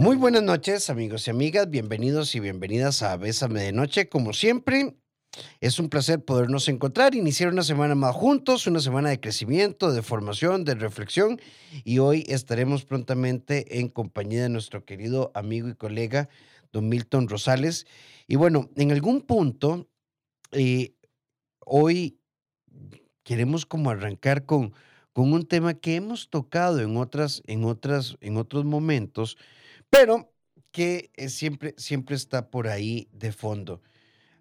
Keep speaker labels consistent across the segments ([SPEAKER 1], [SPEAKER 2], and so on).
[SPEAKER 1] Muy buenas noches, amigos y amigas. Bienvenidos y bienvenidas a Bésame de Noche. Como siempre, es un placer podernos encontrar, iniciar una semana más juntos, una semana de crecimiento, de formación, de reflexión. Y hoy estaremos prontamente en compañía de nuestro querido amigo y colega, don Milton Rosales. Y bueno, en algún punto, eh, hoy queremos como arrancar con, con un tema que hemos tocado en, otras, en, otras, en otros momentos, pero que eh, siempre, siempre está por ahí de fondo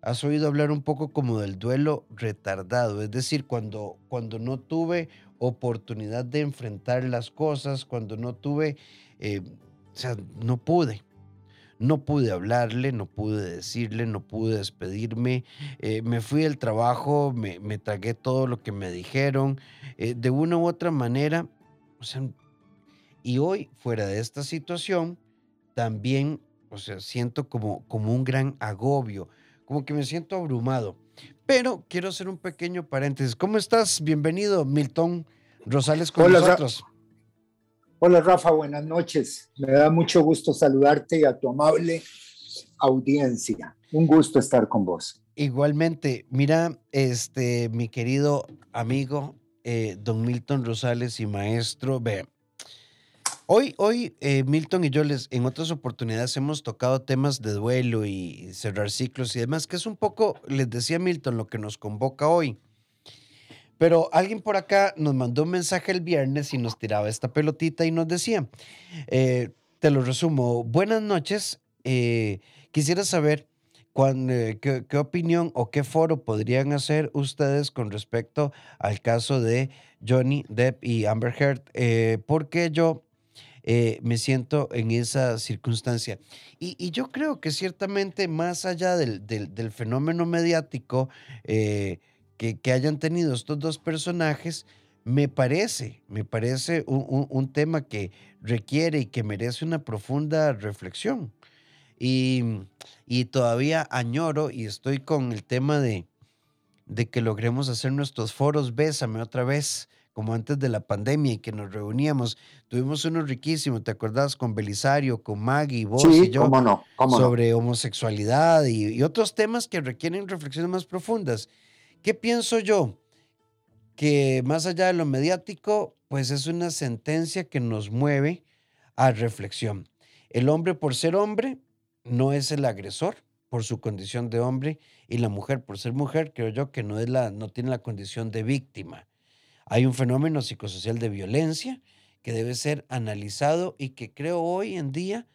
[SPEAKER 1] has oído hablar un poco como del duelo retardado, es decir, cuando, cuando no tuve oportunidad de enfrentar las cosas, cuando no tuve, eh, o sea, no pude. No pude hablarle, no pude decirle, no pude despedirme. eh, me fui del trabajo, me, me tragué todo lo que me dijeron. de una u otra manera, o sea, y hoy, fuera de esta situación, también, o sea, siento como, como un gran agobio como que me siento abrumado. Pero quiero hacer un pequeño paréntesis. ¿Cómo estás? Bienvenido, Milton Rosales, con
[SPEAKER 2] Hola, Ra-
[SPEAKER 1] nosotros.
[SPEAKER 2] Hola Rafa, buenas noches. Me da mucho gusto saludarte y a tu amable audiencia. Un gusto estar con vos.
[SPEAKER 1] Igualmente, mira, este, mi querido amigo, eh, don Milton Rosales y maestro, ve, hoy, hoy eh, Milton y yo les, en otras oportunidades hemos tocado temas de duelo y cerrar ciclos y demás, que es un poco, les decía Milton, lo que nos convoca hoy. Pero alguien por acá nos mandó un mensaje el viernes y nos tiraba esta pelotita y nos decía, eh, te lo resumo, buenas noches, eh, quisiera saber qué, qué opinión o qué foro podrían hacer ustedes con respecto al caso de Johnny Depp y Amber Heard, porque yo eh, me siento en esa circunstancia. Y, yo creo que ciertamente más allá del, fenómeno mediático eh, que, hayan tenido estos dos personajes, me parece, me parece un, tema que requiere y que merece una profunda reflexión. Y, y todavía añoro y estoy con el tema de, de que logremos hacer nuestros foros Bésame otra vez, como antes de la pandemia y que nos reuníamos. Tuvimos uno riquísimo, ¿te acordás? Con Belisario, con Maggie, vos y
[SPEAKER 2] Sí,
[SPEAKER 1] yo,
[SPEAKER 2] cómo no, cómo no.
[SPEAKER 1] sobre homosexualidad y, y otros temas que requieren reflexiones más profundas. ¿Qué pienso yo? Que más allá de lo mediático, pues es una sentencia que nos mueve a reflexión. El hombre por ser hombre no es el agresor por su condición de hombre y la mujer por ser mujer, creo yo que no es la no tiene la condición de víctima. Hay un fenómeno psicosocial de violencia que debe ser analizado y que creo hoy en día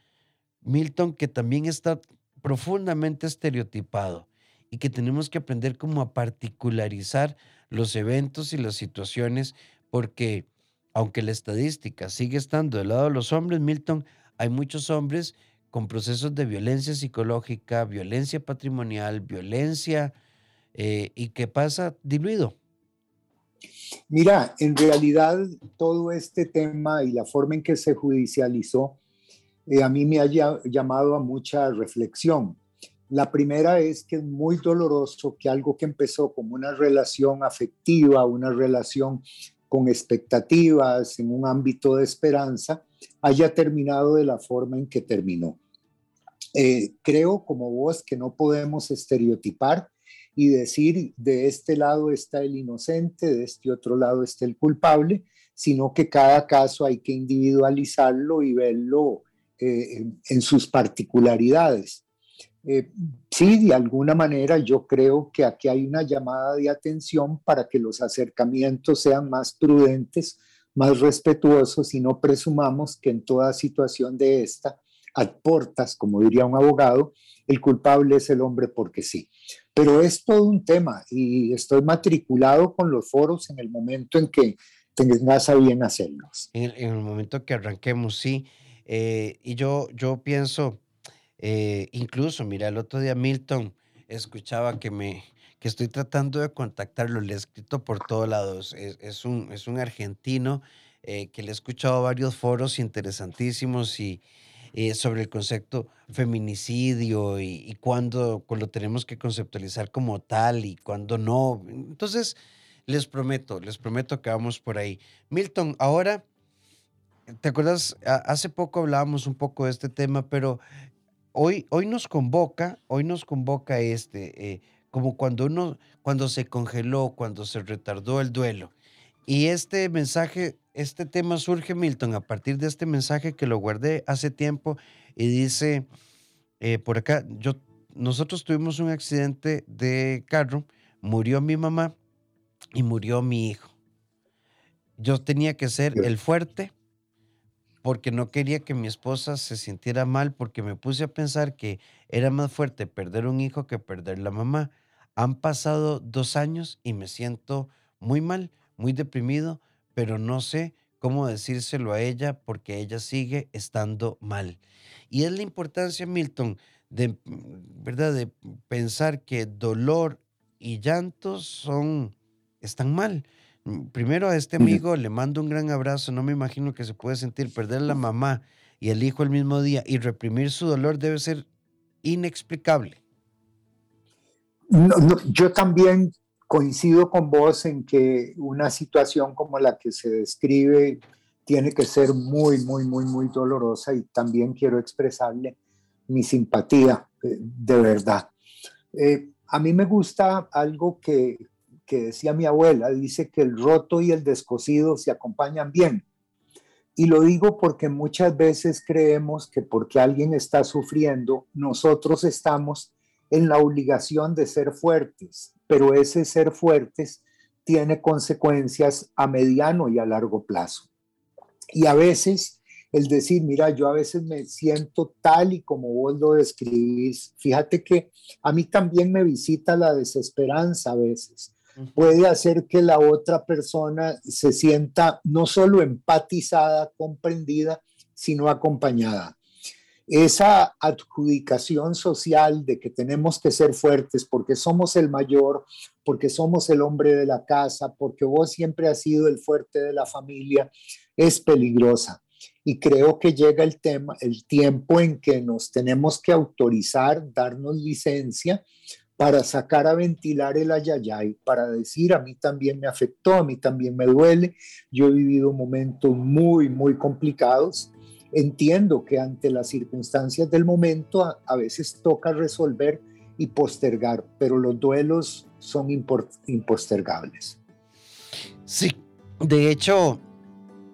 [SPEAKER 1] Milton que también está profundamente estereotipado y que tenemos que aprender como a particularizar los eventos y las situaciones porque aunque la estadística sigue estando del lado de los hombres, Milton, hay muchos hombres con procesos de violencia psicológica, violencia patrimonial, violencia eh, y que pasa diluido.
[SPEAKER 2] Mira, en realidad todo este tema y la forma en que se judicializó eh, a mí me ha lla- llamado a mucha reflexión. La primera es que es muy doloroso que algo que empezó como una relación afectiva, una relación con expectativas, en un ámbito de esperanza, haya terminado de la forma en que terminó. Eh, creo, como vos, que no podemos estereotipar y decir de este lado está el inocente, de este otro lado está el culpable, sino que cada caso hay que individualizarlo y verlo eh, en, sus particularidades. Eh, sí, de alguna manera yo creo que aquí hay una llamada de atención para que los acercamientos sean más prudentes, más respetuosos y no presumamos que en toda situación de esta, a como diría un abogado, el culpable es el hombre porque sí. Pero es todo un tema y estoy matriculado con los foros en el momento en que tengas a bien hacerlos.
[SPEAKER 1] En el, en el momento que arranquemos, sí. Eh, y yo, yo pienso, eh, incluso, mira, el otro día Milton escuchaba que me que estoy tratando de contactarlo, le he escrito por todos lados. Es, es un, es un argentino eh, que le he escuchado varios foros interesantísimos y eh, sobre el concepto feminicidio y, y cuándo lo tenemos que conceptualizar como tal y cuándo no. Entonces, les prometo, les prometo que vamos por ahí. Milton, ahora ¿te acuerdas? Hace poco hablábamos un poco de este tema, pero hoy, hoy nos convoca, hoy nos convoca este, eh, como cuando uno, cuando se congeló, cuando se retardó el duelo. Y este mensaje, este tema surge, Milton, a partir de este mensaje que lo guardé hace tiempo y dice, eh, por acá, yo, nosotros tuvimos un accidente de carro, murió mi mamá y murió mi hijo. Yo tenía que ser el fuerte porque no quería que mi esposa se sintiera mal porque me puse a pensar que era más fuerte perder un hijo que perder la mamá. Han pasado dos años y me siento muy mal, muy deprimido, pero no sé cómo decírselo a ella porque ella sigue estando mal. Y es la importancia, Milton, de, ¿verdad? de pensar que dolor y llantos son, están mal. Mm, primero a este amigo le mando un gran abrazo. No me imagino que se puede sentir perder la mamá y el hijo el mismo día y reprimir su dolor debe ser inexplicable.
[SPEAKER 2] yo también coincido con vos en que una situación como la que se describe tiene que ser muy, muy, muy, muy dolorosa y también quiero expresarle mi simpatía, eh, de verdad. Eh, a mí me gusta algo que, que decía mi abuela, dice que el roto y el descosido se acompañan bien. Y lo digo porque muchas veces creemos que porque alguien está sufriendo, nosotros estamos en la obligación de ser fuertes, pero ese ser fuertes tiene consecuencias a mediano y a largo plazo. Y a veces el decir, mira, yo a veces me siento tal y como vos lo describís, fíjate que a mí también me visita la desesperanza a veces puede hacer que la otra persona se sienta no solo empatizada, comprendida, sino acompañada. Esa adjudicación social de que tenemos que ser fuertes porque somos el mayor, porque somos el hombre de la casa, porque vos siempre has sido el fuerte de la familia, es peligrosa. Y creo que llega el tema, el tiempo en que nos tenemos que autorizar, darnos licencia para sacar a ventilar el ayayay, para decir a mí también me afectó, a mí también me duele, yo he vivido momentos muy, muy complicados. Entiendo que ante las circunstancias del momento a, veces toca resolver y postergar, pero los duelos son impostergables.
[SPEAKER 1] Sí, de hecho,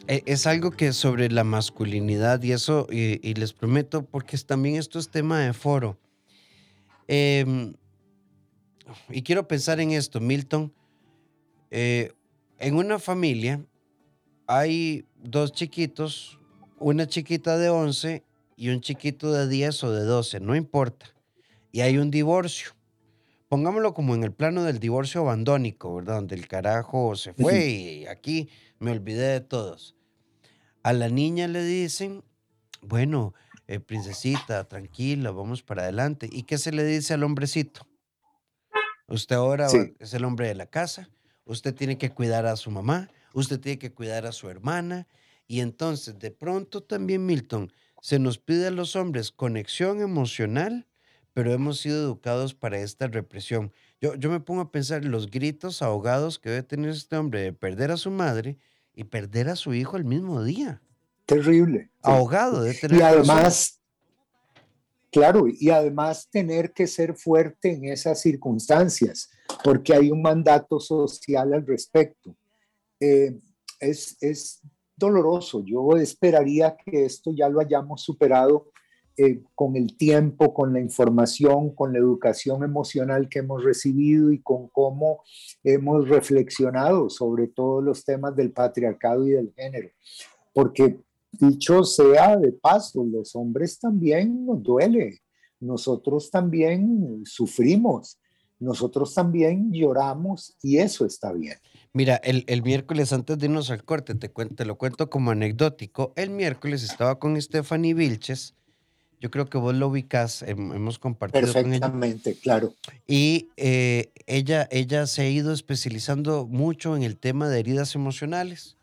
[SPEAKER 1] e, es algo que sobre la masculinidad y eso, y, les prometo, porque también esto es tema de foro. Eh, y quiero pensar en esto, Milton. Eh, en una familia hay dos chiquitos, una chiquita de 11 y un chiquito de 10 o de 12, no importa. Y hay un divorcio. Pongámoslo como en el plano del divorcio abandónico, ¿verdad? Donde el carajo se fue y aquí me olvidé de todos. A la niña le dicen, bueno, eh, princesita, tranquila, vamos para adelante. ¿Y qué se le dice al hombrecito? Usted ahora es el hombre de la casa, usted tiene que cuidar a su mamá, usted tiene que cuidar a su hermana. Y entonces, de pronto también, Milton, se nos pide a los hombres conexión emocional, pero hemos sido educados para esta represión. Yo, yo me pongo a pensar en los gritos ahogados que debe tener este hombre de perder a su madre y perder a su hijo el mismo día.
[SPEAKER 2] Terrible.
[SPEAKER 1] Ahogado
[SPEAKER 2] de tener. Y además, Claro, y además tener que ser fuerte en esas circunstancias, porque hay un mandato social al respecto. Eh, es, doloroso. Yo esperaría que esto ya lo hayamos superado eh, con el tiempo, con la información, con la educación emocional que hemos recibido y con cómo hemos reflexionado sobre todos los temas del patriarcado y del género. Porque Dicho sea de paso, los hombres también nos duele, nosotros también sufrimos, nosotros también lloramos y eso está bien.
[SPEAKER 1] Mira, el, miércoles antes de irnos al corte, te, te lo cuento como anecdótico, el miércoles estaba con Stephanie Vilches, yo creo que vos lo ubicás, hemos compartido
[SPEAKER 2] Perfectamente, claro.
[SPEAKER 1] Y eh, ella, ella se ha ido especializando mucho en el tema de heridas emocionales.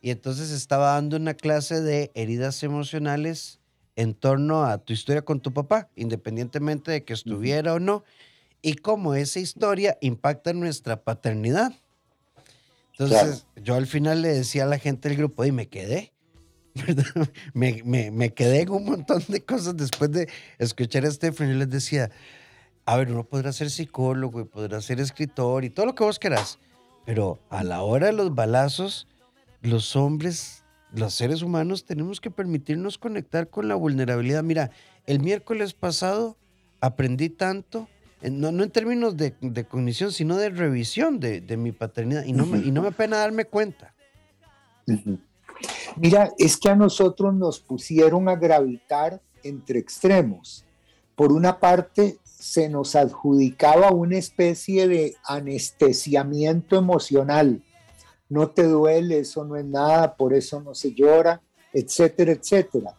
[SPEAKER 1] Y entonces estaba dando una clase de heridas emocionales en torno a tu historia con tu papá, independientemente de que estuviera o no, y cómo esa historia impacta nuestra paternidad. Entonces, yo al final le decía a la gente del grupo, y me quedé, Me, me, quedé en un montón de cosas después de escuchar a Stephen. Yo les decía, a ver, uno podrá ser psicólogo y podrá ser escritor y todo lo que vos querás, pero a la hora de los balazos, los hombres, los seres humanos, tenemos que permitirnos conectar con la vulnerabilidad. Mira, el miércoles pasado aprendí tanto, no, no en términos de, cognición, sino de revisión de, mi paternidad, y no, me, y no me apena darme cuenta.
[SPEAKER 2] Mira, es que a nosotros nos pusieron a gravitar entre extremos. Por una parte, se nos adjudicaba una especie de anestesiamiento emocional. No te duele, eso no es nada, por eso no se llora, etcétera, etcétera.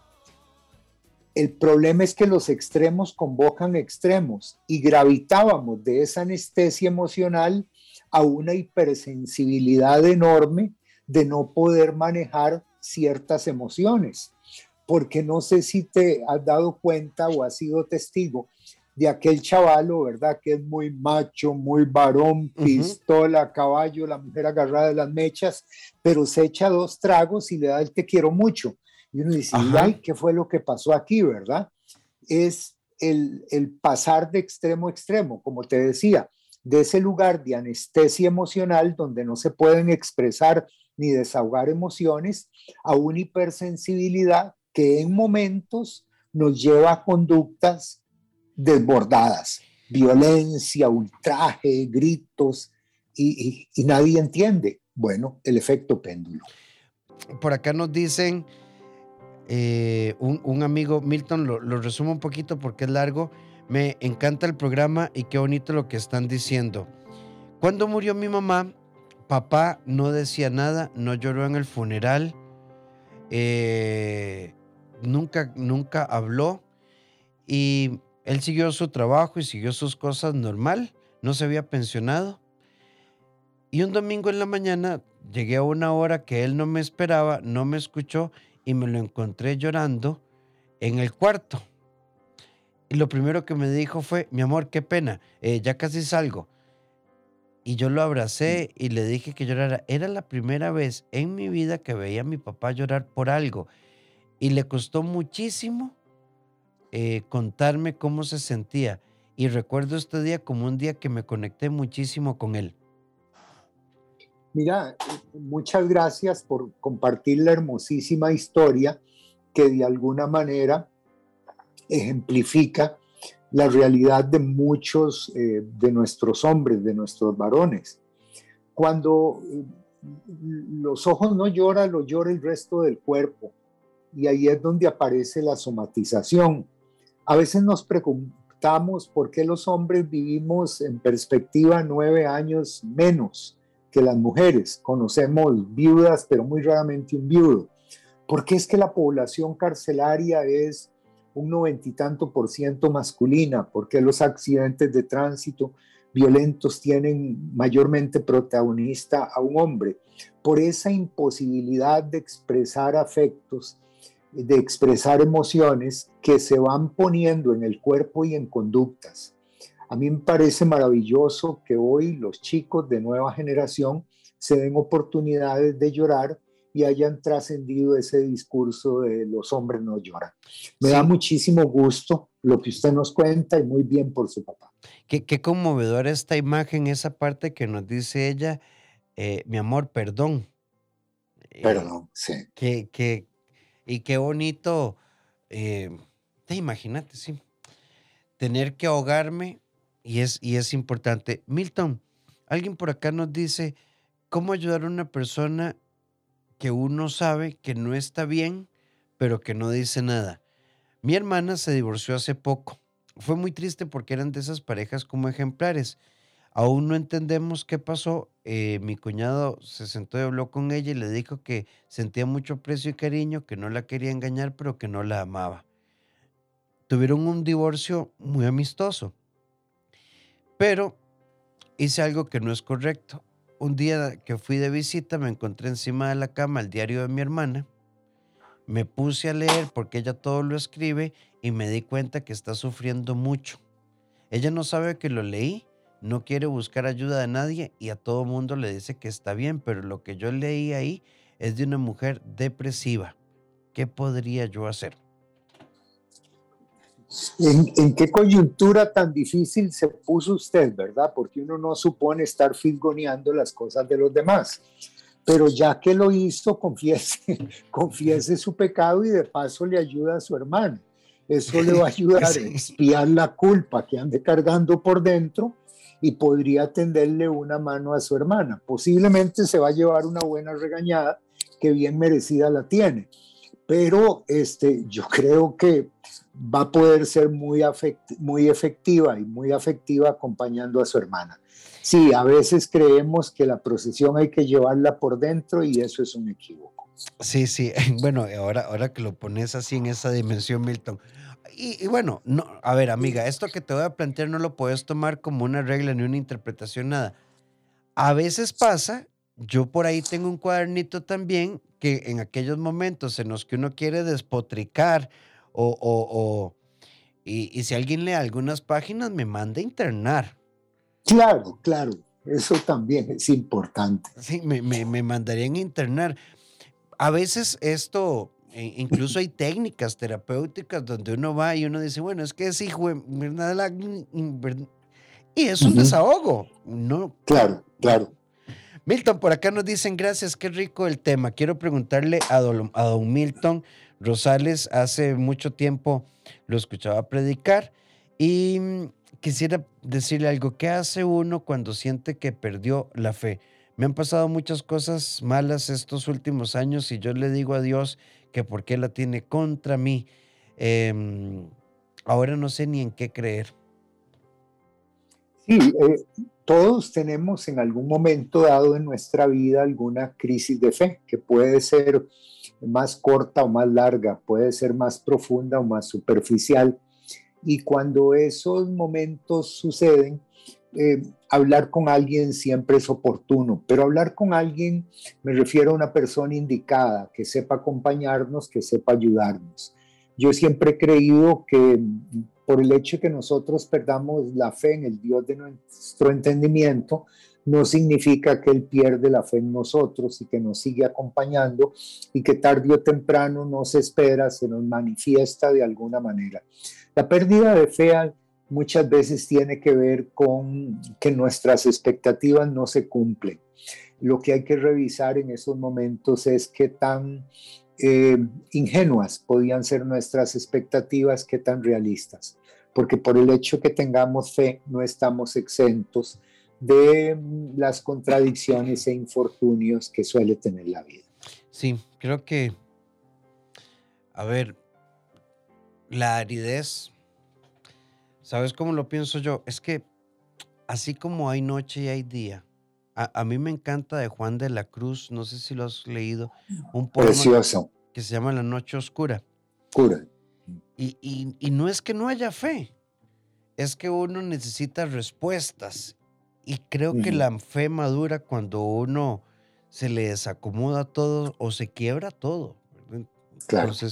[SPEAKER 2] El problema es que los extremos convocan extremos y gravitábamos de esa anestesia emocional a una hipersensibilidad enorme de no poder manejar ciertas emociones. Porque no sé si te has dado cuenta o has sido testigo de aquel chavalo, ¿verdad? Que es muy macho, muy varón, pistola, caballo, la mujer agarrada de las mechas, pero se echa dos tragos y le da el te quiero mucho. Y uno dice, ay, ¿qué fue lo que pasó aquí, verdad? Es el, el pasar de extremo a extremo, como te decía, de ese lugar de anestesia emocional donde no se pueden expresar ni desahogar emociones, a una hipersensibilidad que en momentos nos lleva a conductas desbordadas, violencia, ultraje, gritos, y, nadie entiende. Bueno, el efecto péndulo.
[SPEAKER 1] Por acá nos dicen, eh, un, amigo, Milton, lo, resumo un poquito porque es largo. Me encanta el programa y qué bonito lo que están diciendo. Cuando murió mi mamá, papá no decía nada, no lloró en el funeral, eh, nunca, nunca habló y él siguió su trabajo y siguió sus cosas normal, no se había pensionado. Y un domingo en la mañana llegué a una hora que él no me esperaba, no me escuchó y me lo encontré llorando en el cuarto. Y lo primero que me dijo fue, mi amor, qué pena, eh, ya casi salgo. Y yo lo abracé y le dije que llorara. Era la primera vez en mi vida que veía a mi papá llorar por algo. Y le costó muchísimo eh, contarme cómo se sentía. Y recuerdo este día como un día que me conecté muchísimo con él.
[SPEAKER 2] Mira, muchas gracias por compartir la hermosísima historia que de alguna manera ejemplifica la realidad de muchos eh, de nuestros hombres, de nuestros varones. Cuando eh, los ojos no lloran, lo llora el resto del cuerpo. Y ahí es donde aparece la somatización. A veces nos preguntamos por qué los hombres vivimos en perspectiva nueve años menos que las mujeres. Conocemos viudas, pero muy raramente un viudo. ¿Por qué es que la población carcelaria es un noventa y tanto por ciento masculina? ¿Por qué los accidentes de tránsito violentos tienen mayormente protagonista a un hombre? Por esa imposibilidad de expresar afectos de expresar emociones que se van poniendo en el cuerpo y en conductas. A mí me parece maravilloso que hoy los chicos de nueva generación se den oportunidades de llorar y hayan trascendido ese discurso de los hombres no lloran. Me da muchísimo gusto lo que usted nos cuenta y muy bien por su papá.
[SPEAKER 1] Qué, qué conmovedora esta imagen, esa parte que nos dice ella, eh, mi amor, perdón.
[SPEAKER 2] Perdón, sí.
[SPEAKER 1] Que, que, y qué bonito, eh, imagínate, sí, tener que ahogarme y es, y es importante. Milton, alguien por acá nos dice, ¿cómo ayudar a una persona que uno sabe que no está bien, pero que no dice nada? Mi hermana se divorció hace poco. Fue muy triste porque eran de esas parejas como ejemplares. Aún no entendemos qué pasó. Eh, mi cuñado se sentó y habló con ella y le dijo que sentía mucho aprecio y cariño, que no la quería engañar, pero que no la amaba. Tuvieron un divorcio muy amistoso. Pero hice algo que no es correcto. Un día que fui de visita me encontré encima de la cama el diario de mi hermana. Me puse a leer porque ella todo lo escribe y me di cuenta que está sufriendo mucho. Ella no sabe que lo leí no quiere buscar ayuda de nadie y a todo mundo le dice que está bien, pero lo que yo leí ahí es de una mujer depresiva. ¿qué podría yo hacer?
[SPEAKER 2] ¿En, qué coyuntura tan difícil se puso usted, verdad? Porque uno no supone estar fisgoneando las cosas de los demás. Pero ya que lo hizo, confiese, confiese su pecado y de paso le ayuda a su hermano. Eso le va a ayudar a expiar la culpa que ande cargando por dentro y podría tenderle una mano a su hermana. Posiblemente se va a llevar una buena regañada que bien merecida la tiene, pero este, yo creo que va a poder ser muy, muy efectiva y muy afectiva acompañando a su hermana. Sí, a veces creemos que la procesión hay que llevarla por dentro y eso es un equívoco.
[SPEAKER 1] Sí, sí, bueno, ahora, ahora que lo pones así en esa dimensión, Milton, y, bueno, no, a ver, amiga, esto que te voy a plantear no lo puedes tomar como una regla ni una interpretación, nada. A veces pasa, yo por ahí tengo un cuadernito también que en aquellos momentos en los que uno quiere despotricar o, o, y, y, si alguien lee algunas páginas me manda a internar.
[SPEAKER 2] Claro, claro, eso también es importante.
[SPEAKER 1] Sí, me, me, me mandarían a internar. A veces esto, e incluso hay técnicas terapéuticas donde uno va y uno dice, bueno, es que es hijo de... Y es un desahogo, ¿no?
[SPEAKER 2] Claro, claro.
[SPEAKER 1] Milton, por acá nos dicen, gracias, qué rico el tema. Quiero preguntarle a don, a don Milton Rosales, hace mucho tiempo lo escuchaba predicar y quisiera decirle algo, ¿qué hace uno cuando siente que perdió la fe? Me han pasado muchas cosas malas estos últimos años y yo le digo a Dios que por qué la tiene contra mí. Em, ahora no sé ni en qué creer.
[SPEAKER 2] Sí, eh, todos tenemos en algún momento dado en nuestra vida alguna crisis de fe, que puede ser más corta o más larga, puede ser más profunda o más superficial. Y cuando esos momentos suceden, eh, hablar con alguien siempre es oportuno, pero hablar con alguien me refiero a una persona indicada, que sepa acompañarnos, que sepa ayudarnos. Yo siempre he creído que por el hecho de que nosotros perdamos la fe en el Dios de nuestro entendimiento, no significa que Él pierde la fe en nosotros y que nos sigue acompañando y que tarde o temprano nos espera, se nos manifiesta de alguna manera. La pérdida de fe muchas veces tiene que ver con que nuestras expectativas no se cumplen. Lo que hay que revisar en esos momentos es qué tan eh, ingenuas podían ser nuestras expectativas, qué tan realistas. Porque por el hecho que tengamos fe, no estamos exentos de las contradicciones e infortunios que suele tener la vida.
[SPEAKER 1] Sí, creo que, a ver, la aridez ¿Sabes cómo lo pienso yo? Es que así como hay noche y hay día, a, mí me encanta de Juan de la Cruz, no sé si lo has leído, un poema Precioso. que se llama La Noche Oscura.
[SPEAKER 2] Oscura.
[SPEAKER 1] Y, y, no es que no haya fe, es que uno necesita respuestas. Y creo que la fe madura cuando uno se le desacomoda todo o se quiebra todo.
[SPEAKER 2] Claro. Entonces,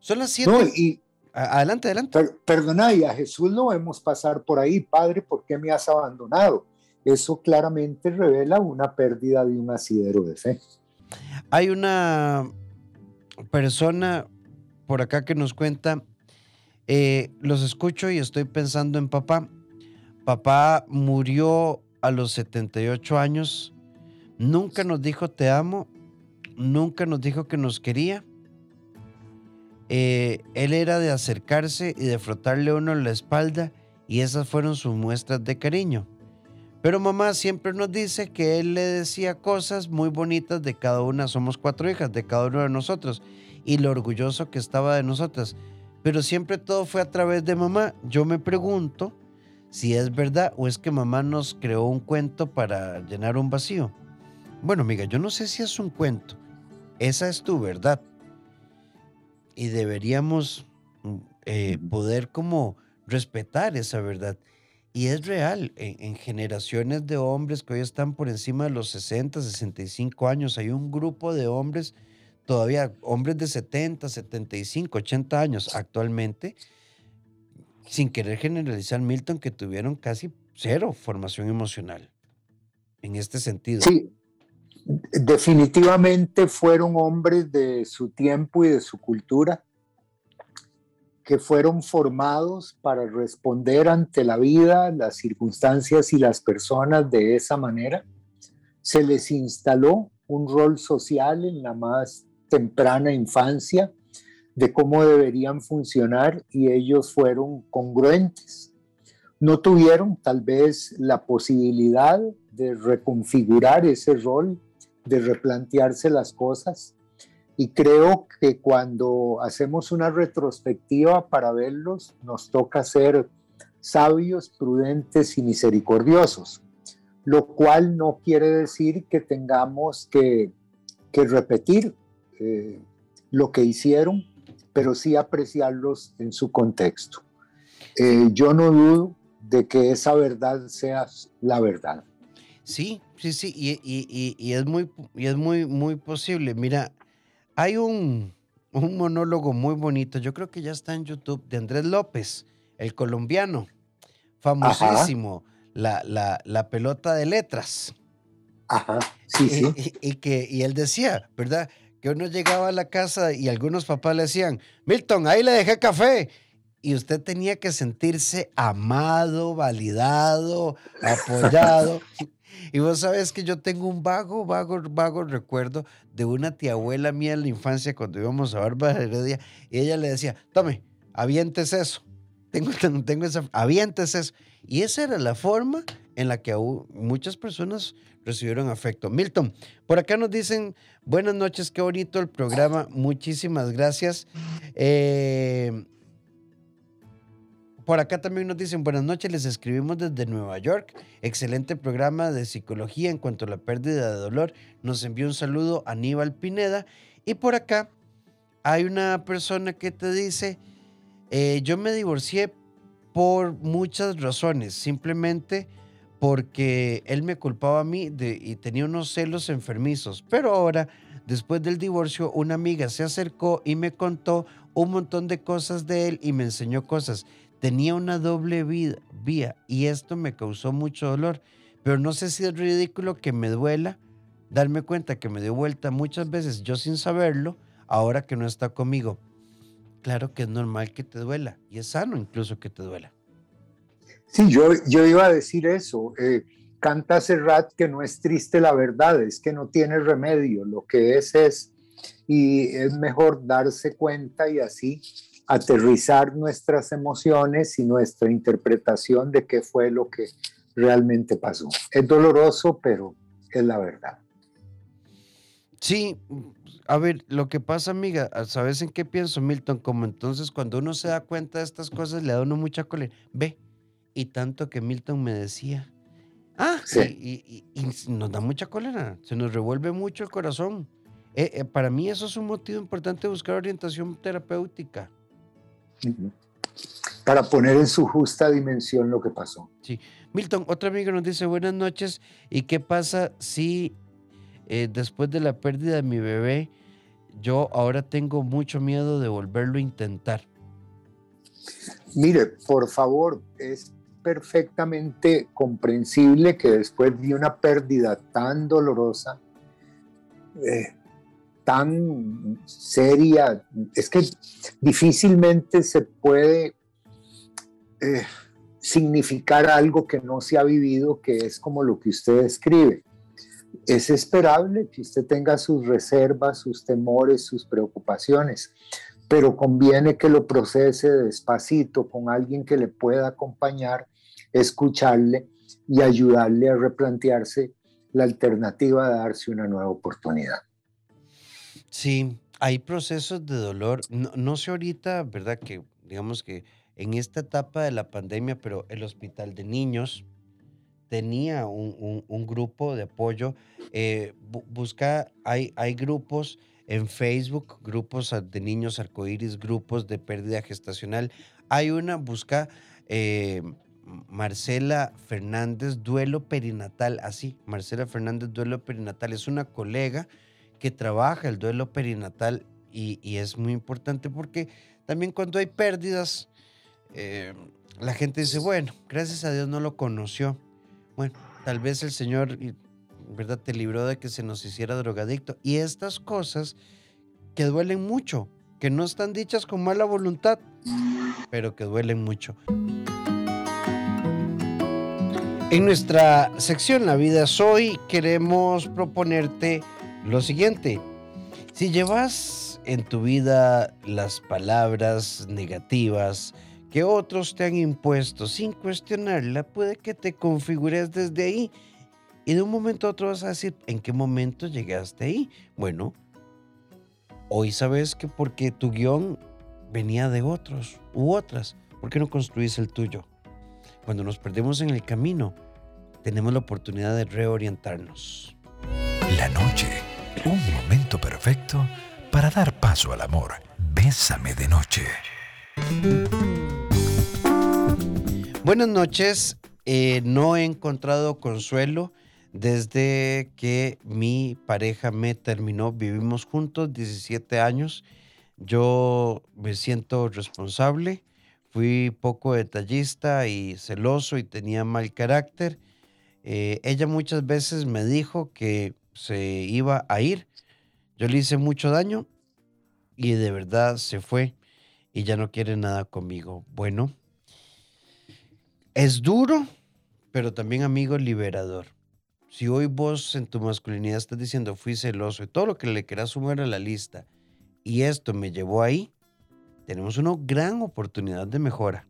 [SPEAKER 1] son las siete. Adelante, adelante.
[SPEAKER 2] perdona, y a Jesús lo vemos pasar por ahí, Padre, ¿por qué me has abandonado? Eso claramente revela una pérdida de un asidero de fe.
[SPEAKER 1] Hay una persona por acá que nos cuenta, eh, los escucho y estoy pensando en papá. Papá murió a los 78 años, nunca nos dijo te amo, nunca nos dijo que nos quería eh, él era de acercarse y de frotarle uno en la espalda y esas fueron sus muestras de cariño. Pero mamá siempre nos dice que él le decía cosas muy bonitas de cada una. Somos cuatro hijas de cada uno de nosotros y lo orgulloso que estaba de nosotras. Pero siempre todo fue a través de mamá. Yo me pregunto si es verdad o es que mamá nos creó un cuento para llenar un vacío. Bueno, amiga, yo no sé si es un cuento. Esa es tu verdad y deberíamos mm, eh, poder como respetar esa verdad. Y es real, en, generaciones de hombres que hoy están por encima de los 60, 65 años, hay un grupo de hombres, todavía hombres de 70, 75, 80 años actualmente, sin querer generalizar Milton, que tuvieron casi cero formación emocional en este sentido.
[SPEAKER 2] Sí, definitivamente fueron hombres de su tiempo y de su cultura que fueron formados para responder ante la vida, las circunstancias y las personas de esa manera. Se les instaló un rol social en la más temprana infancia de cómo deberían funcionar y ellos fueron congruentes. No tuvieron tal vez la posibilidad de reconfigurar ese rol, de replantearse las cosas. Y creo que cuando hacemos una retrospectiva para verlos, nos toca ser sabios, prudentes y misericordiosos, lo cual no quiere decir que tengamos que, repetir eh, lo que hicieron, pero sí apreciarlos en su contexto. Eh, yo no dudo de que esa verdad sea la verdad.
[SPEAKER 1] Sí, sí, sí, y, es, muy, y es muy, muy posible. Mira, hay un, monólogo muy bonito, yo creo que ya está en YouTube, de Andrés López, el colombiano, famosísimo, la, la, pelota de letras.
[SPEAKER 2] Ajá, sí, sí.
[SPEAKER 1] Y, que, y él decía, ¿verdad? Que uno llegaba a la casa y algunos papás le decían, Milton, ahí le dejé café y usted tenía que sentirse amado, validado, apoyado. y vos sabes que yo tengo un vago, vago, vago recuerdo de una tía abuela mía en la infancia cuando íbamos a Barba Heredia y ella le decía, tome, avientes eso. Tengo, tengo esa, avientes eso. Y esa era la forma en la que muchas personas recibieron afecto. Milton, por acá nos dicen, buenas noches, qué bonito el programa, muchísimas gracias. Eh, por acá también nos dicen, buenas noches, les escribimos desde Nueva York. Excelente programa de psicología en cuanto a la pérdida de dolor. Nos envió un saludo Aníbal Pineda. Y por acá hay una persona que te dice, eh, yo me divorcié por muchas razones, simplemente porque él me culpaba a mí y tenía unos celos enfermizos. Pero ahora, después del divorcio, una amiga se acercó y me contó un montón de cosas de él y me enseñó cosas tenía una doble vida, vía y esto me causó mucho dolor. Pero no sé si es ridículo que me duela darme cuenta que me dio vuelta muchas veces yo sin saberlo, ahora que no está conmigo. Claro que es normal que te duela y es sano incluso que te duela.
[SPEAKER 2] Sí, yo, yo iba a decir eso. Eh, canta Serrat que no es triste la verdad, es que no tiene remedio, lo que es es, y es mejor darse cuenta y así aterrizar nuestras emociones y nuestra interpretación de qué fue lo que realmente pasó. Es doloroso, pero es la verdad.
[SPEAKER 1] Sí, a ver, lo que pasa, amiga, ¿sabes en qué pienso, Milton? Como entonces cuando uno se da cuenta de estas cosas, le da uno mucha cólera. Ve, y tanto que Milton me decía. Ah, sí. y, nos da mucha cólera, se nos revuelve mucho el corazón. Eh, eh, para mí eso es un motivo importante de buscar orientación terapéutica.
[SPEAKER 2] Para poner en su justa dimensión lo que pasó.
[SPEAKER 1] Sí. Milton, otro amigo nos dice buenas noches. ¿Y qué pasa si eh, después de la pérdida de mi bebé, yo ahora tengo mucho miedo de volverlo a intentar?
[SPEAKER 2] Mire, por favor, es perfectamente comprensible que después de una pérdida tan dolorosa, eh, tan seria, es que difícilmente se puede eh, significar algo que no se ha vivido, que es como lo que usted escribe. Es esperable que usted tenga sus reservas, sus temores, sus preocupaciones, pero conviene que lo procese despacito con alguien que le pueda acompañar, escucharle y ayudarle a replantearse la alternativa de darse una nueva oportunidad.
[SPEAKER 1] Sí, hay procesos de dolor. No, sé ahorita, ¿verdad? Que digamos que en esta etapa de la pandemia, pero el hospital de niños tenía un, grupo de apoyo. Eh, busca, hay, hay grupos en Facebook, grupos de niños arcoíris, grupos de pérdida gestacional. Hay una, busca eh, Marcela Fernández, duelo perinatal, así, Marcela Fernández, duelo perinatal. Es una colega que trabaja el duelo perinatal y, es muy importante porque también cuando hay pérdidas, eh, la gente dice, bueno, gracias a Dios no lo conoció. Bueno, tal vez el Señor ¿verdad? Te libró de que se nos hiciera drogadicto. Y estas cosas que duelen mucho, que no están dichas con mala voluntad, pero que duelen mucho. En nuestra sección La vida Soy queremos proponerte lo siguiente. Si llevas en tu vida las palabras negativas que otros te han impuesto sin cuestionarla, puede que te configures desde ahí y de un momento a otro vas a decir, ¿en qué momento llegaste ahí? Bueno, hoy sabes que porque tu guion venía de otros u otras, ¿por qué no construís el tuyo? Cuando nos perdemos en el camino, tenemos la oportunidad de reorientarnos.
[SPEAKER 3] La noche, un momento perfecto para dar paso al amor. Bésame de noche.
[SPEAKER 1] Buenas noches. Eh, no he encontrado consuelo desde que mi pareja me terminó. Vivimos juntos 17 años. Yo me siento responsable. Fui poco detallista y celoso y tenía mal carácter. Eh, ella muchas veces me dijo que se iba a ir. Yo le hice mucho daño y de verdad se fue y ya no quiere nada conmigo. Bueno, es duro, pero también amigo liberador. Si hoy vos en tu masculinidad estás diciendo fui celoso y todo lo que le quieras sumar a la lista y esto me llevó ahí, tenemos una gran oportunidad de mejora.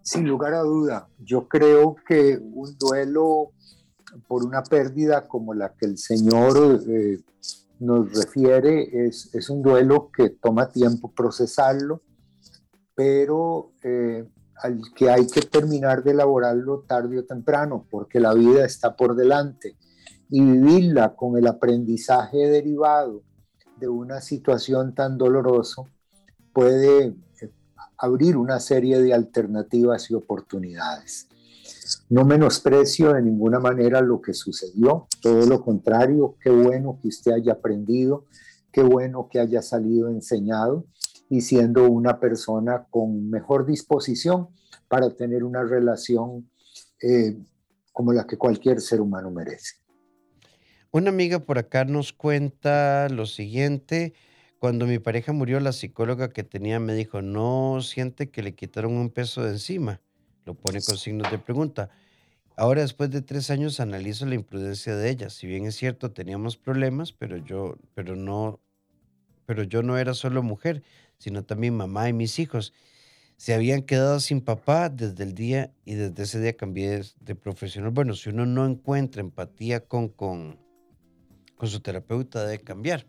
[SPEAKER 2] Sin lugar a duda, yo creo que un duelo por una pérdida como la que el Señor eh, nos refiere es, es, un duelo que toma tiempo procesarlo, pero eh, al que hay que terminar de elaborarlo tarde o temprano, porque la vida está por delante y vivirla con el aprendizaje derivado de una situación tan dolorosa puede abrir una serie de alternativas y oportunidades. No menosprecio de ninguna manera lo que sucedió, todo lo contrario, qué bueno que usted haya aprendido, qué bueno que haya salido enseñado y siendo una persona con mejor disposición para tener una relación eh, como la que cualquier ser humano merece.
[SPEAKER 1] Una amiga por acá nos cuenta lo siguiente. Cuando mi pareja murió, la psicóloga que tenía me dijo, no siente que le quitaron un peso de encima. Lo pone con signos de pregunta. Ahora, después de tres años, analizo la imprudencia de ella. Si bien es cierto, teníamos problemas, pero yo, pero no, pero yo no era solo mujer, sino también mamá y mis hijos. Se habían quedado sin papá desde el día y desde ese día cambié de, profesional. Bueno, si uno no encuentra empatía con, con, con su terapeuta, debe cambiar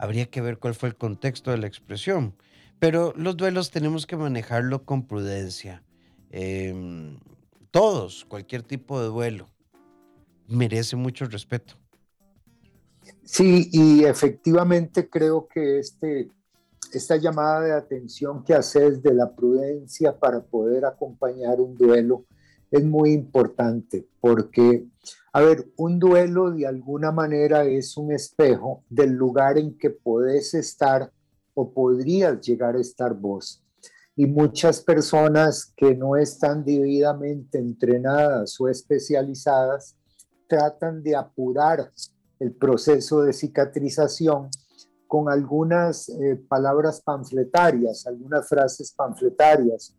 [SPEAKER 1] habría que ver cuál fue el contexto de la expresión. Pero los duelos tenemos que manejarlo con prudencia. Em, todos, cualquier tipo de duelo, merece mucho respeto.
[SPEAKER 2] Sí, y efectivamente creo que este, esta llamada de atención que haces de la prudencia para poder acompañar un duelo es muy importante porque a ver, un duelo de alguna manera es un espejo del lugar en que podés estar o podrías llegar a estar vos. Y muchas personas que no están debidamente entrenadas o especializadas tratan de apurar el proceso de cicatrización con algunas eh, palabras panfletarias, algunas frases panfletarias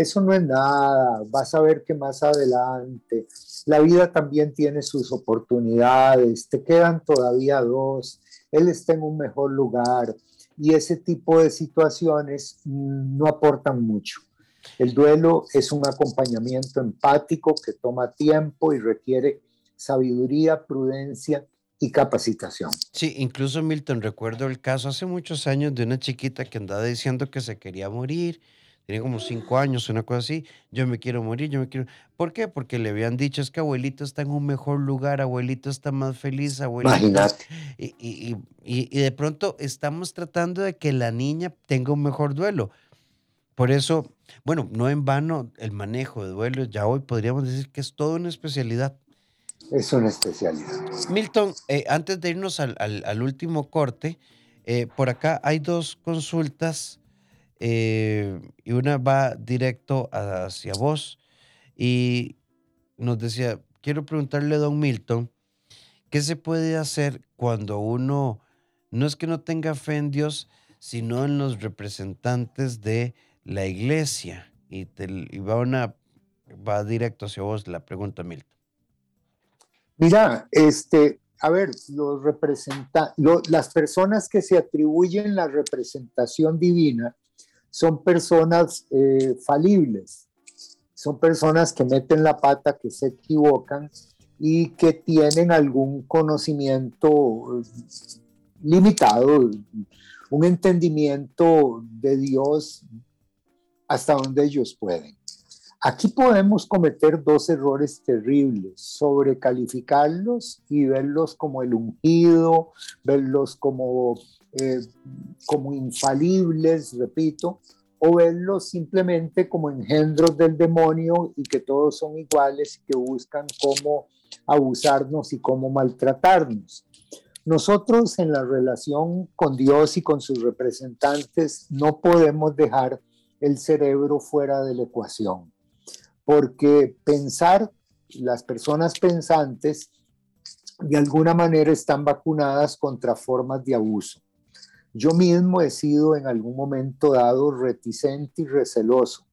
[SPEAKER 2] eso no es nada, vas a ver que más adelante, la vida también tiene sus oportunidades, te quedan todavía dos, él está en un mejor lugar y ese tipo de situaciones mm, no aportan mucho. El duelo es un acompañamiento empático que toma tiempo y requiere sabiduría, prudencia y capacitación.
[SPEAKER 1] Sí, incluso Milton, recuerdo el caso hace muchos años de una chiquita que andaba diciendo que se quería morir tenía como cinco años, una cosa así, yo me quiero morir, yo me quiero... ¿Por qué? Porque le habían dicho, es que abuelito está en un mejor lugar, abuelito está más feliz, abuelito... Imagínate. Y, y, y, y de pronto estamos tratando de que la niña tenga un mejor duelo. Por eso, bueno, no en vano el manejo de duelo, ya hoy podríamos decir que es toda una especialidad.
[SPEAKER 2] Es una especialidad.
[SPEAKER 1] Milton, eh, antes de irnos al, al, al último corte, eh, por acá hay dos consultas eh, y una va directo hacia vos y nos decía, quiero preguntarle a don Milton, ¿qué se puede hacer cuando uno no es que no tenga fe en Dios, sino en los representantes de la iglesia? Y, va, una, va directo hacia vos la pregunta, Milton.
[SPEAKER 2] Mira, este, a ver, los representa las personas que se atribuyen la representación divina son personas eh, falibles, son personas que meten la pata, que se equivocan y que tienen algún conocimiento eh, limitado, un entendimiento de Dios hasta donde ellos pueden. Aquí podemos cometer dos errores terribles, sobrecalificarlos y verlos como el ungido, verlos como, eh, como infalibles, repito, o verlos simplemente como engendros del demonio y que todos son iguales y que buscan cómo abusarnos y cómo maltratarnos. Nosotros en la relación con Dios y con sus representantes no podemos dejar el cerebro fuera de la ecuación porque pensar, las personas pensantes de alguna manera están vacunadas contra formas de abuso. Yo mismo he sido en algún momento dado reticente y receloso,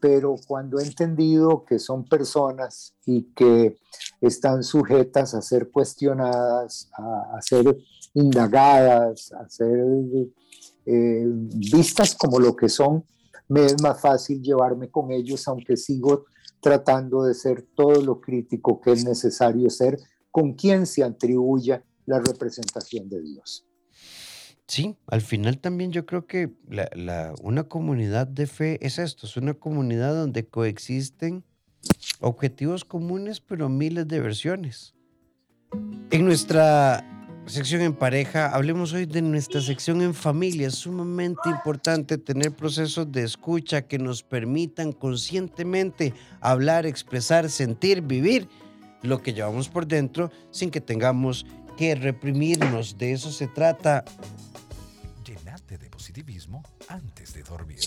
[SPEAKER 2] pero cuando he entendido que son personas y que están sujetas a ser cuestionadas, a, ser indagadas, a ser eh, vistas como lo que son, me es más fácil llevarme con ellos, aunque sigo tratando de ser todo lo crítico que es necesario ser con quien se atribuya la representación de Dios.
[SPEAKER 1] Sí, al final también yo creo que una comunidad de fe es esto, es una comunidad donde coexisten objetivos comunes, pero miles de versiones. En nuestra sección en pareja, hablemos hoy de nuestra sección en familia. Es sumamente importante tener procesos de escucha que nos permitan conscientemente hablar, expresar, sentir, vivir lo que llevamos por dentro sin que tengamos que reprimirnos. De eso se trata.
[SPEAKER 3] De positivismo antes de dormir.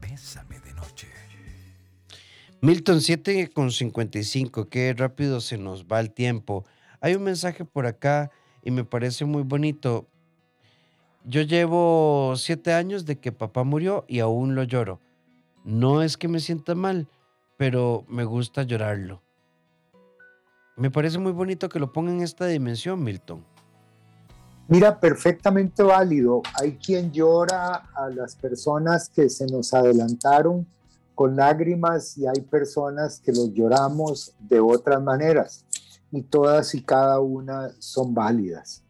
[SPEAKER 3] Bésame de noche.
[SPEAKER 1] Milton 7 con 55, qué rápido se nos va el tiempo. Hay un mensaje por acá y me parece muy bonito. Yo llevo siete años de que papá murió y aún lo lloro. No es que me sienta mal, pero me gusta llorarlo. Me parece muy bonito que lo ponga en esta dimensión, Milton.
[SPEAKER 2] Mira, perfectamente válido. Hay quien llora a las personas que se nos adelantaron con lágrimas y hay personas que los lloramos de otras maneras y todas y cada una son válidas.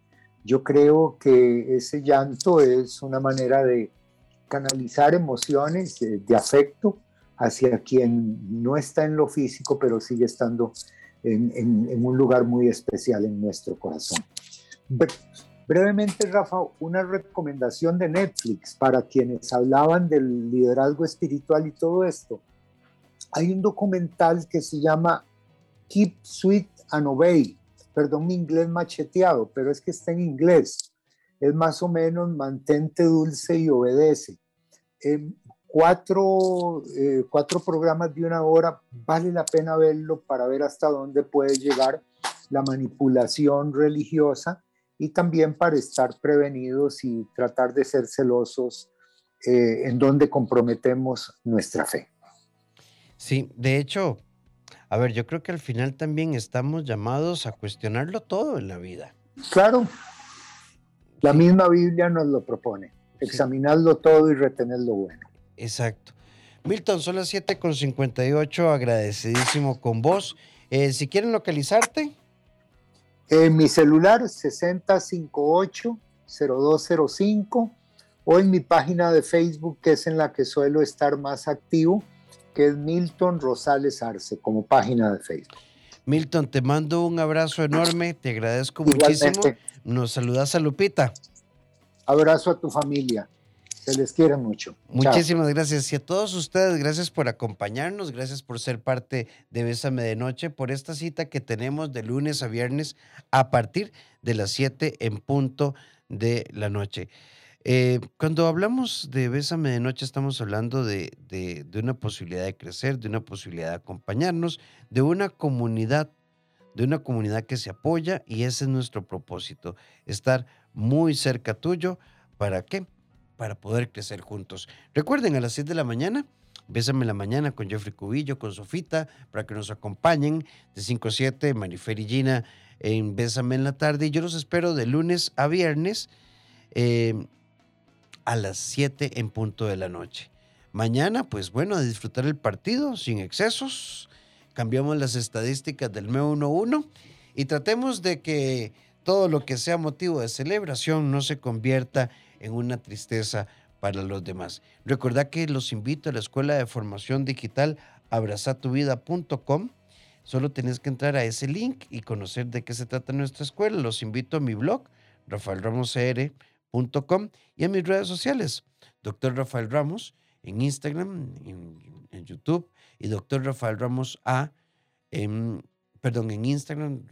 [SPEAKER 2] Yo creo que ese llanto es una manera de canalizar emociones de, afecto hacia quien no está en lo físico, pero sigue estando en, un lugar muy especial en nuestro corazón. Brevemente, Rafa, una recomendación de Netflix para quienes hablaban del liderazgo espiritual y todo esto. Hay un documental que se llama Keep Sweet and Obey. Perdón mi inglés macheteado, pero es que está en inglés. Es más o menos mantente dulce y obedece. cuatro, eh, cuatro programas de una hora, vale la pena verlo para ver hasta dónde puede llegar la manipulación religiosa y también para estar prevenidos y tratar de ser celosos eh, en donde comprometemos nuestra fe.
[SPEAKER 1] Sí, de hecho, a ver, yo creo que al final también estamos llamados a cuestionarlo todo en la vida.
[SPEAKER 2] Claro, la misma Biblia nos lo propone, examinarlo todo y retener lo bueno.
[SPEAKER 1] Exacto. Milton, son las 7.58, agradecidísimo con vos. Eh, si quieren localizarte.
[SPEAKER 2] En mi celular 6058-0205 o en mi página de Facebook, que es en la que suelo estar más activo, que es Milton Rosales Arce, como página de Facebook.
[SPEAKER 1] Milton, te mando un abrazo enorme, te agradezco muchísimo. Nos saludas a Lupita.
[SPEAKER 2] Abrazo a tu familia. Se les quiere mucho.
[SPEAKER 1] Muchísimas gracias. Y a todos ustedes, gracias por acompañarnos, gracias por ser parte de Bésame de Noche, por esta cita que tenemos de lunes a viernes a partir de las 7 en punto de la noche. Eh, cuando hablamos de Bésame de Noche, estamos hablando de, una posibilidad de crecer, de una posibilidad de acompañarnos, de una comunidad de una comunidad que se apoya y ese es nuestro propósito, estar muy cerca tuyo. ¿Para qué? Para poder crecer juntos. Recuerden, a las 7 de la mañana, Bésame la mañana con Jeffrey Cubillo, con Sofita, para que nos acompañen de 5 a 7, Marifer y Gina en Bésame en la tarde. Y yo los espero de lunes a viernes eh, a las 7 en punto de la noche. Mañana, pues bueno, a disfrutar el partido sin excesos. Cambiamos las estadísticas del 911 y tratemos de que todo lo que sea motivo de celebración no se convierta en una tristeza para los demás. Recordad que los invito a la Escuela de Formación Digital abrazatuvida.com. Solo tenés que entrar a ese link y conocer de qué se trata nuestra escuela. Los invito a mi blog, rafaelramoscr.com y a mis redes sociales, Doctor Rafael Ramos, en Instagram, en, YouTube, y Doctor Rafael Ramos A, en, perdón, en Instagram,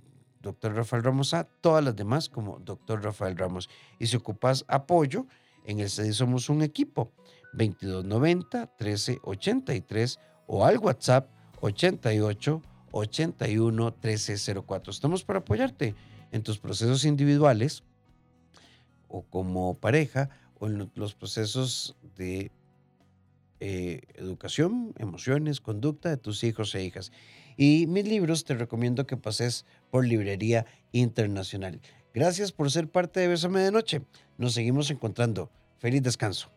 [SPEAKER 1] Doctor Rafael Ramos A, todas las demás como Doctor Rafael Ramos. Y si ocupas apoyo, en el CDI somos un equipo, 2290 1383 o al WhatsApp 88 81 1304. Estamos para apoyarte en tus procesos individuales o como pareja o en los procesos de eh, educación, emociones, conducta de tus hijos e hijas. Y mis libros te recomiendo que pases por Librería Internacional. Gracias por ser parte de Bésame de Noche. Nos seguimos encontrando. Feliz descanso.